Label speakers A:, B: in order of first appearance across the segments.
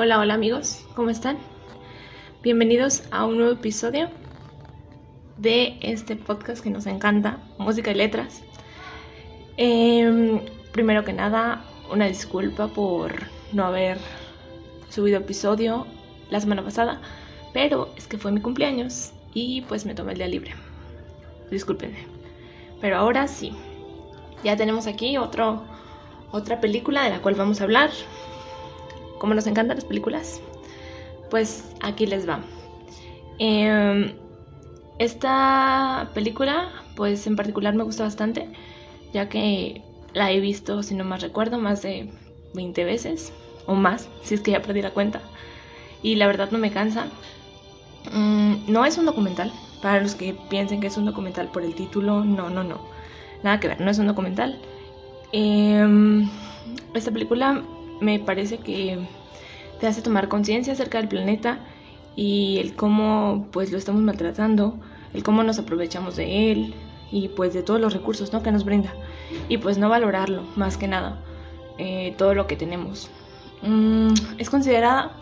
A: Hola, hola amigos, ¿cómo están? Bienvenidos a un nuevo episodio de este podcast que nos encanta, música y letras. Em, primero que nada, una disculpa por no haber subido episodio la semana pasada, pero es que fue mi cumpleaños y pues me tomé el día libre. Discúlpenme. Pero ahora sí, ya tenemos aquí otro, otra película de la cual vamos a hablar como nos encantan las películas, pues aquí les va. Em, esta película, pues en particular me gusta bastante, ya que la he visto, si no más recuerdo, más de 20 veces o más, si es que ya perdí la cuenta. Y la verdad no me cansa. Mm, no es un documental, para los que piensen que es un documental por el título, no, no, no. Nada que ver, no es un documental. Em, esta película me parece que te hace tomar conciencia acerca del planeta y el cómo pues lo estamos maltratando, el cómo nos aprovechamos de él y pues de todos los recursos ¿no? que nos brinda y pues no valorarlo más que nada eh, todo lo que tenemos. Mm, es considerada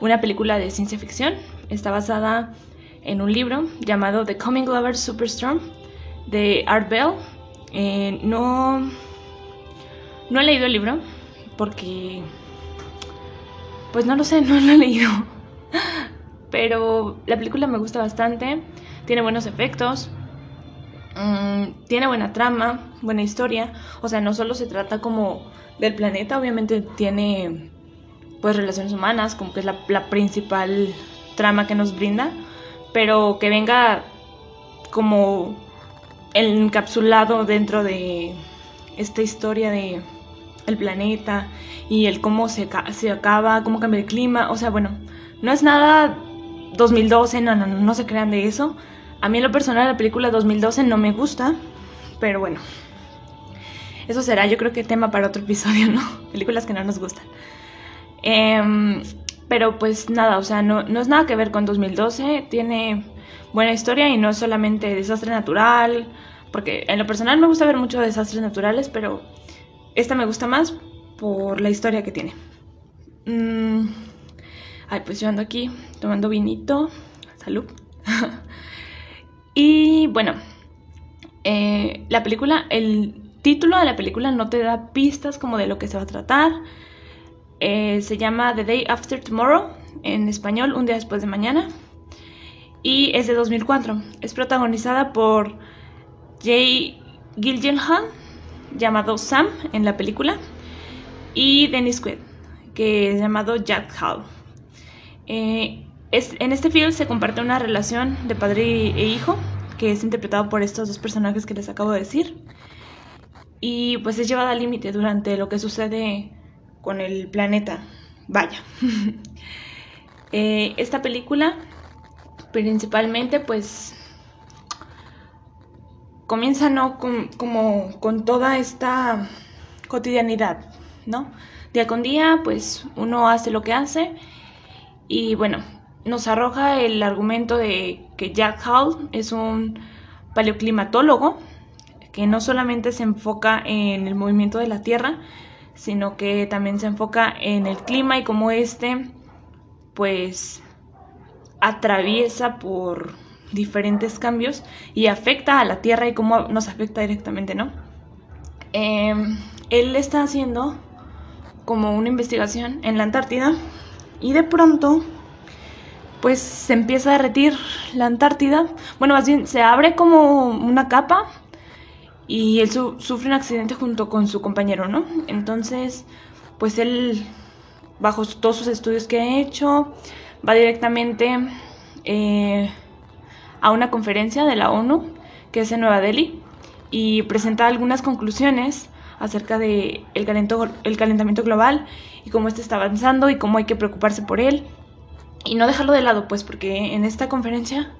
A: una película de ciencia ficción, está basada en un libro llamado The Coming Glover Superstorm de Art Bell. Eh, no, no he leído el libro, porque, pues no lo sé, no lo he leído. Pero la película me gusta bastante, tiene buenos efectos, mm, tiene buena trama, buena historia. O sea, no solo se trata como del planeta, obviamente tiene pues relaciones humanas, como que es la, la principal trama que nos brinda, pero que venga como encapsulado dentro de esta historia de el planeta y el cómo se, se acaba, cómo cambia el clima. O sea, bueno, no es nada 2012, no, no, no, no se crean de eso. A mí en lo personal la película 2012 no me gusta, pero bueno. Eso será yo creo que tema para otro episodio, ¿no? Películas que no nos gustan. Em, pero pues nada, o sea, no, no es nada que ver con 2012. Tiene buena historia y no es solamente desastre natural. Porque en lo personal me gusta ver mucho desastres naturales, pero esta me gusta más por la historia que tiene. Mm, ay, pues yo ando aquí tomando vinito. Salud. y bueno, eh, la película, el título de la película no te da pistas como de lo que se va a tratar. Eh, se llama The Day After Tomorrow, en español, Un día después de mañana. Y es de 2004. Es protagonizada por Jay Gyllenhaal llamado Sam en la película, y Dennis Quaid, que es llamado Jack Hall. Eh, en este film se comparte una relación de padre e hijo, que es interpretado por estos dos personajes que les acabo de decir, y pues es llevada al límite durante lo que sucede con el planeta. Vaya. Eh, esta película principalmente pues comienza no con, como con toda esta cotidianidad, ¿no? Día con día, pues uno hace lo que hace y bueno, nos arroja el argumento de que Jack Hall es un paleoclimatólogo que no solamente se enfoca en el movimiento de la Tierra, sino que también se enfoca en el clima y cómo este pues atraviesa por diferentes cambios y afecta a la Tierra y cómo nos afecta directamente, ¿no? Em, él está haciendo como una investigación en la Antártida y de pronto pues se empieza a derretir la Antártida. Bueno, más bien se abre como una capa y él sufre un accidente junto con su compañero, ¿no? Entonces, pues él, bajo todos sus estudios que ha hecho, va directamente eh, a una conferencia de la ONU, que es en Nueva Delhi, y presenta algunas conclusiones acerca de el, el calentamiento global y cómo este está avanzando y cómo hay que preocuparse por él. Y no dejarlo de lado, pues, porque en esta conferencia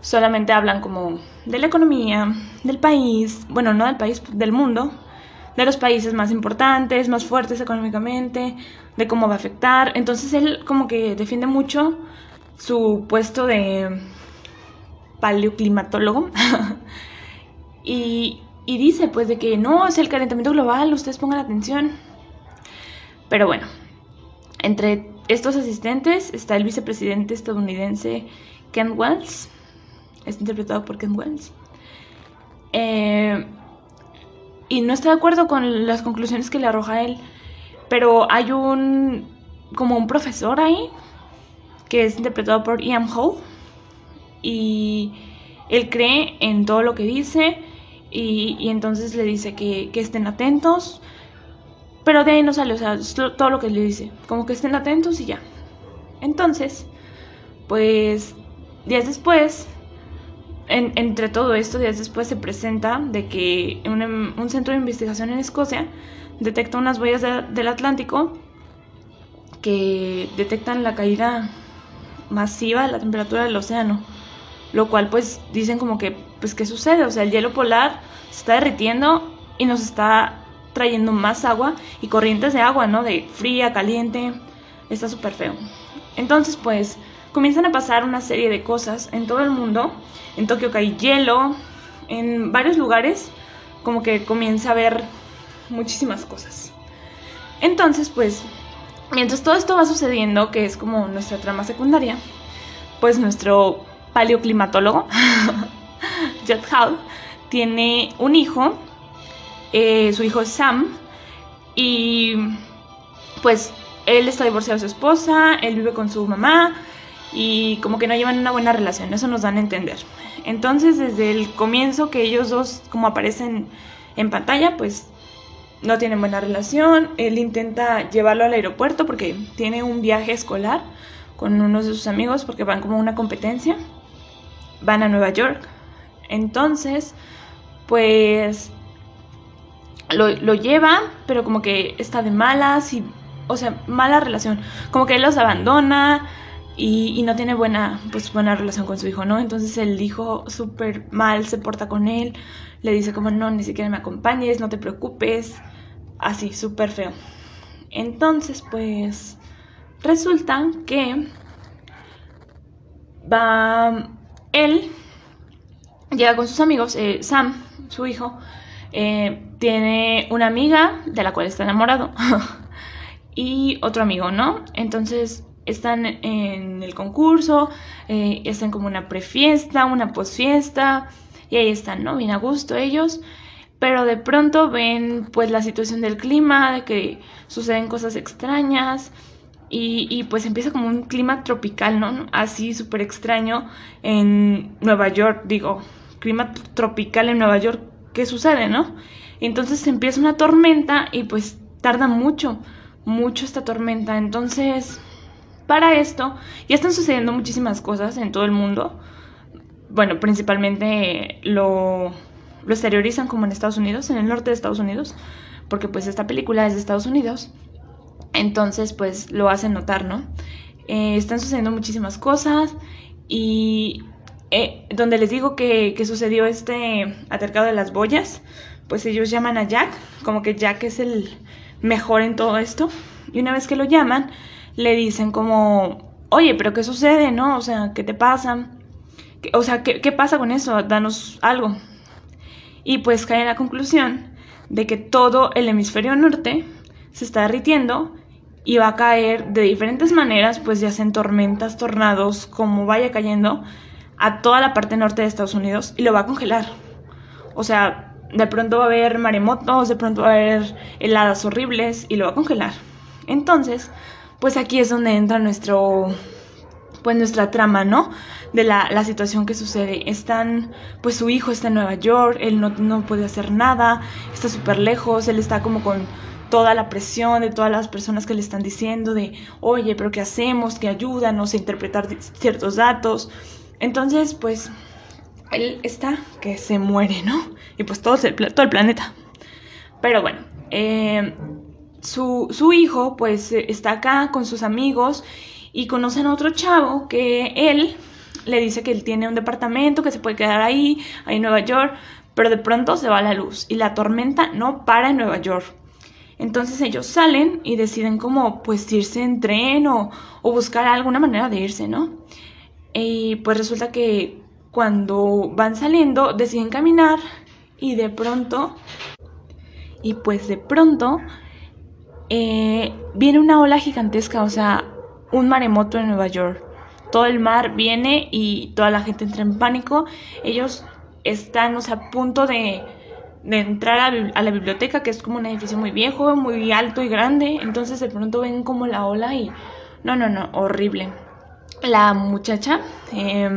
A: solamente hablan como de la economía, del país, bueno, no del país, del mundo, de los países más importantes, más fuertes económicamente, de cómo va a afectar. Entonces él como que defiende mucho su puesto de paleoclimatólogo, y, y dice pues de que no, es el calentamiento global, ustedes pongan atención. Pero bueno, entre estos asistentes está el vicepresidente estadounidense Ken Wells, es interpretado por Ken Wells. Eh, y no está de acuerdo con las conclusiones que le arroja él, pero hay un como un profesor ahí que es interpretado por Ian Hall y él cree en todo lo que dice y, entonces le dice que, que, estén atentos, pero de ahí no sale, o sea, todo lo que le dice, como que estén atentos y ya. Entonces, pues días después entre todo esto, días después se presenta de que un, un centro de investigación en Escocia detecta unas huellas del Atlántico que detectan la caída masiva de la temperatura del océano. Lo cual pues dicen como que, pues ¿qué sucede? O sea, el hielo polar se está derritiendo y nos está trayendo más agua y corrientes de agua, ¿no? De fría, caliente. Está súper feo. Entonces pues comienzan a pasar una serie de cosas en todo el mundo. En Tokio cae hielo, en varios lugares como que comienza a haber muchísimas cosas. Entonces, pues, mientras todo esto va sucediendo, que es como nuestra trama secundaria, pues nuestro paleoclimatólogo, Jet Hall, tiene un hijo, eh, su hijo es Sam, y pues él está divorciado de su esposa, él vive con su mamá, y como que no llevan una buena relación, eso nos dan a entender. Entonces, desde el comienzo que ellos dos como aparecen en pantalla, pues no tienen buena relación. Él intenta llevarlo al aeropuerto porque tiene un viaje escolar con unos de sus amigos porque van como una competencia. Van a Nueva York. Entonces, pues lo, lo lleva, pero como que está de malas y, o sea, mala relación. Como que él los abandona y, no tiene buena, pues, buena relación con su hijo, ¿no? Entonces el hijo súper mal se porta con él, le dice como no, ni siquiera me acompañes, no te preocupes, así, súper feo. Entonces, pues, resulta que va, él llega con sus amigos, eh, Sam, su hijo, eh, tiene una amiga de la cual está enamorado y otro amigo, ¿no? Entonces están en el concurso, eh, están como una prefiesta, una posfiesta, y ahí están, ¿no? Bien a gusto ellos, pero de pronto ven pues la situación del clima, de que suceden cosas extrañas, y, y pues empieza como un clima tropical, ¿no? Así súper extraño en Nueva York, digo, clima tropical en Nueva York, ¿qué sucede, no? Entonces empieza una tormenta y pues tarda mucho, mucho esta tormenta, entonces para esto ya están sucediendo muchísimas cosas en todo el mundo. Bueno, principalmente lo, lo exteriorizan como en Estados Unidos, en el norte de Estados Unidos, porque pues esta película es de Estados Unidos. Entonces pues lo hacen notar, ¿no? Eh, están sucediendo muchísimas cosas y eh, donde les digo que, que, sucedió este atercado de las boyas, pues ellos llaman a Jack, como que Jack es el mejor en todo esto. Y una vez que lo llaman, le dicen como, oye, pero ¿qué sucede, no? O sea, ¿qué te pasa? O sea, ¿qué, pasa con eso? Danos algo. Y pues cae la conclusión de que todo el hemisferio norte se está derritiendo y va a caer de diferentes maneras, pues ya sean tormentas, tornados, como vaya cayendo, a toda la parte norte de Estados Unidos y lo va a congelar. O sea, de pronto va a haber maremotos, de pronto va a haber heladas horribles y lo va a congelar. Entonces, pues aquí es donde entra nuestro pues nuestra trama, ¿no? De la, situación que sucede. Están, pues su hijo está en Nueva York, él no, no puede hacer nada, está súper lejos, él está como con toda la presión de todas las personas que le están diciendo de, oye, pero ¿qué hacemos? ¿Qué ayúdanos a interpretar ciertos datos? Entonces, pues, él está que se muere, ¿no? Y pues todo el, todo el planeta. Pero bueno, eh, su, su hijo pues eh, está acá con sus amigos y conocen a otro chavo que él le dice que él tiene un departamento, que se puede quedar ahí, ahí en Nueva York, pero de pronto se va la luz y la tormenta no para en Nueva York. Entonces ellos salen y deciden como pues irse en tren o, buscar alguna manera de irse, ¿no? Y pues resulta que cuando van saliendo deciden caminar y de pronto, y pues de pronto eh, viene una ola gigantesca, o sea, un maremoto en Nueva York. Todo el mar viene y toda la gente entra en pánico. Ellos están, o sea, a punto de, de entrar a, la biblioteca, que es como un edificio muy viejo, muy alto y grande. Entonces de pronto ven como la ola y... No, no, no, horrible. La muchacha, eh,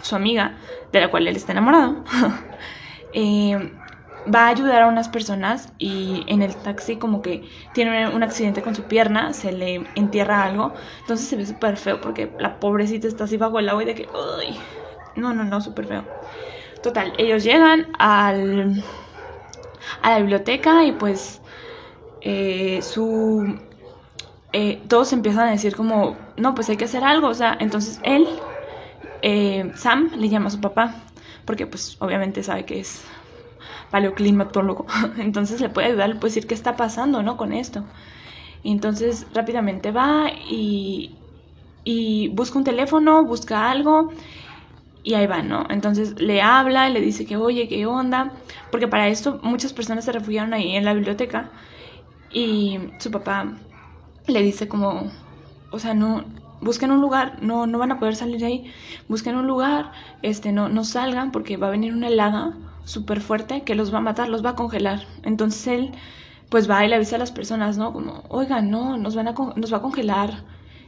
A: su amiga, de la cual él está enamorado, eh, va a ayudar a unas personas y en el taxi como que tiene un accidente con su pierna, se le entierra algo, entonces se ve súper feo porque la pobrecita está así bajo el agua y de que, no, no, no, súper feo. Total, ellos llegan al, a la biblioteca y pues eh, su... Eh, todos empiezan a decir como, no, pues hay que hacer algo, o sea, entonces él, eh, Sam, le llama a su papá, porque pues obviamente sabe que es paleoclimatólogo, entonces le puede ayudar, le decir qué está pasando, ¿no? Con esto. Y entonces rápidamente va y, y busca un teléfono, busca algo y ahí va, ¿no? Entonces le habla y le dice que, oye, ¿qué onda? Porque para esto muchas personas se refugiaron ahí en la biblioteca y su papá le dice como, o sea, no, busquen un lugar, no, no van a poder salir de ahí, busquen un lugar, este, no, no salgan porque va a venir una helada súper fuerte que los va a matar, los va a congelar. Entonces él pues va y le avisa a las personas, ¿no? Como, oigan, no, nos, van a, nos va a congelar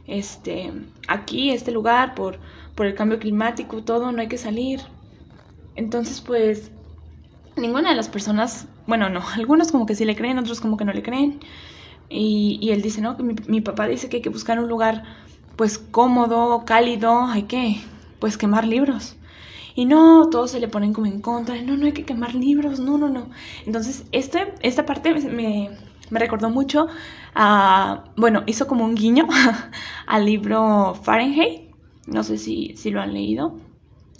A: este, aquí, este lugar, por, por el cambio climático, todo, no hay que salir. Entonces, pues, ninguna de las personas, bueno, no, algunos como que sí le creen, otros como que no le creen. Y, y él dice, no, mi, mi papá dice que hay que buscar un lugar, pues, cómodo, cálido, hay que, pues, quemar libros. Y no, todos se le ponen como en contra, no, no hay que quemar libros, no, no, no. Entonces, este, esta parte me, me recordó mucho a, bueno, hizo como un guiño al libro Fahrenheit, no sé si, si lo han leído,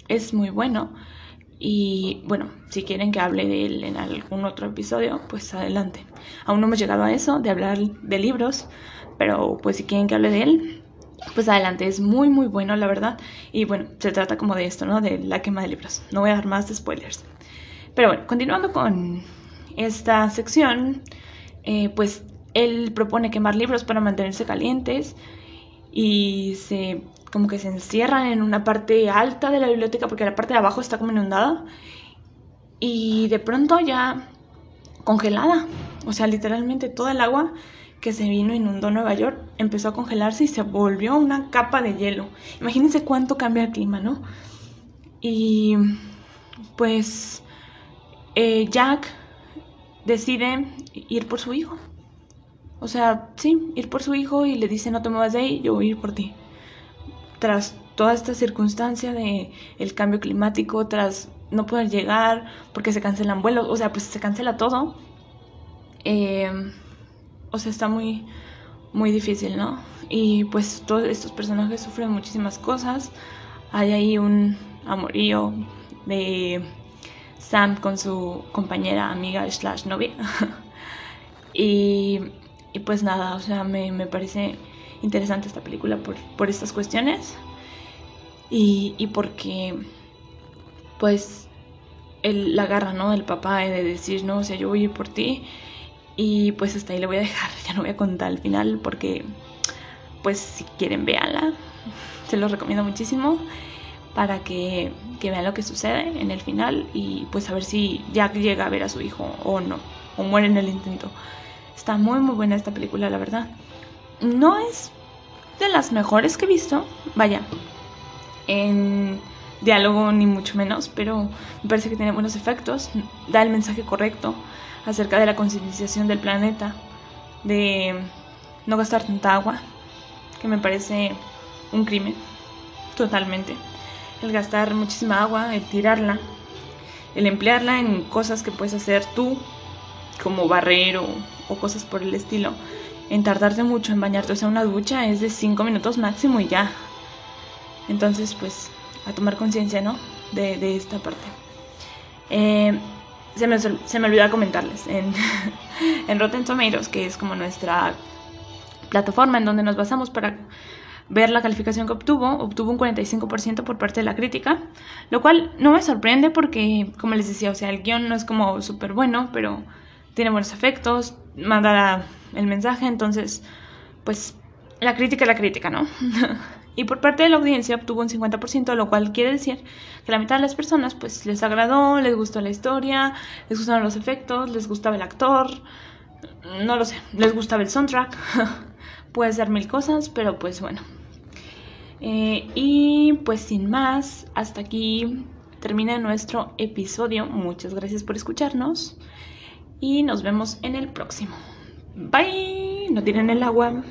A: es muy bueno. Y bueno, si quieren que hable de él en algún otro episodio, pues adelante. Aún no hemos llegado a eso, de hablar de libros, pero pues si quieren que hable de él, pues adelante, es muy muy bueno la verdad. Y bueno, se trata como de esto, ¿no? De la quema de libros. No voy a dar más spoilers. Pero bueno, continuando con esta sección, eh, pues él propone quemar libros para mantenerse calientes y se como que se encierran en una parte alta de la biblioteca porque la parte de abajo está como inundada y de pronto ya congelada, o sea, literalmente toda el agua que se vino, inundó Nueva York, empezó a congelarse y se volvió una capa de hielo. Imagínense cuánto cambia el clima, ¿no? Y pues eh, Jack decide ir por su hijo. O sea, sí, ir por su hijo y le dice no te muevas de ahí, yo voy a ir por ti. Tras toda esta circunstancia de el cambio climático, tras no poder llegar porque se cancelan vuelos, o sea, pues se cancela todo. Eh, o sea, está muy, muy difícil, ¿no? Y pues todos estos personajes sufren muchísimas cosas. Hay ahí un amorío de Sam con su compañera, amiga, slash novia. y, y, pues nada, o sea, me, me parece interesante esta película por, por estas cuestiones. Y, y porque, pues, el, la garra, ¿no? Del papá de decir, no, o sea, yo voy a ir por ti y pues hasta ahí le voy a dejar, ya no voy a contar al final porque pues si quieren véanla, se los recomiendo muchísimo para que, que, vean lo que sucede en el final y pues a ver si Jack llega a ver a su hijo o no, o muere en el intento. Está muy muy buena esta película, la verdad. No es de las mejores que he visto, vaya, en diálogo ni mucho menos, pero me parece que tiene buenos efectos, da el mensaje correcto acerca de la concienciación del planeta, de no gastar tanta agua, que me parece un crimen, totalmente. El gastar muchísima agua, el tirarla, el emplearla en cosas que puedes hacer tú, como barrer o, cosas por el estilo. En tardarte mucho en bañarte, o sea, una ducha es de 5 minutos máximo y ya. Entonces, pues, a tomar conciencia, ¿no? De, esta parte. Eh, se me, se me olvidó comentarles, en, en Rotten Tomatoes, que es como nuestra plataforma en donde nos basamos para ver la calificación que obtuvo, obtuvo un 45% por parte de la crítica, lo cual no me sorprende porque, como les decía, o sea, el guion no es como súper bueno, pero tiene buenos efectos, manda el mensaje, entonces, pues
B: la crítica es la crítica, ¿no? y por parte de la audiencia obtuvo un 50%, lo cual quiere decir que la mitad de las personas pues les agradó, les gustó la historia, les gustaron los efectos, les gustaba el actor, no lo sé, les gustaba el soundtrack, puede ser mil cosas, pero pues bueno. Eh, y pues sin más, hasta aquí termina nuestro episodio. Muchas gracias por escucharnos y nos vemos en el próximo. Bye, no tiren el agua.